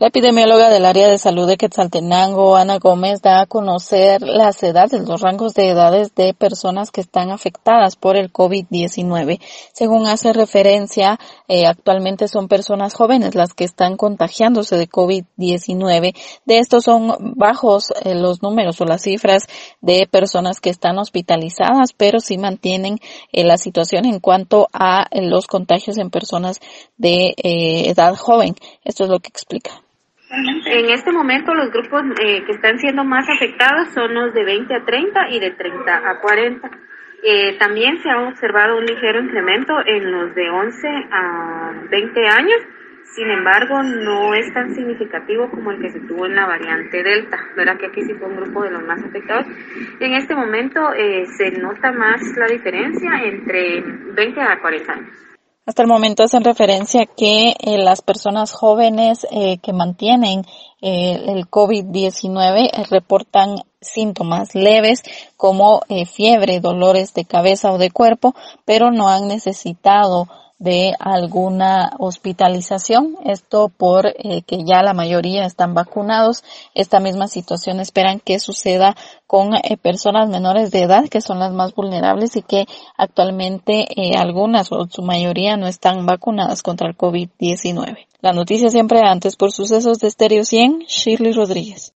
La epidemióloga del área de salud de Quetzaltenango, Ana Gómez, da a conocer las edades, los rangos de edades de personas que están afectadas por el COVID-19. Según hace referencia, eh, actualmente son personas jóvenes las que están contagiándose de COVID-19. De estos son bajos eh, los números o las cifras de personas que están hospitalizadas, pero sí mantienen eh, la situación en cuanto a los contagios en personas de edad joven. Esto es lo que explica. En este momento los grupos eh, que están siendo más afectados son los de 20 a 30 y de 30 a 40. Eh, también se ha observado un ligero incremento en los de 11 a 20 años, sin embargo no es tan significativo como el que se tuvo en la variante Delta, ¿verdad? Que aquí sí fue un grupo de los más afectados. En este momento eh, se nota más la diferencia entre 20 a 40 años. Hasta el momento hacen referencia que eh, las personas jóvenes eh, que mantienen eh, el COVID-19 reportan síntomas leves como fiebre, dolores de cabeza o de cuerpo, pero no han necesitado de alguna hospitalización. Esto por eh, que ya la mayoría están vacunados. Esta misma situación esperan que suceda con eh, personas menores de edad que son las más vulnerables y que actualmente eh, algunas o su mayoría no están vacunadas contra el COVID-19. La noticia siempre antes por sucesos de Stereo 100, Shirley Rodríguez.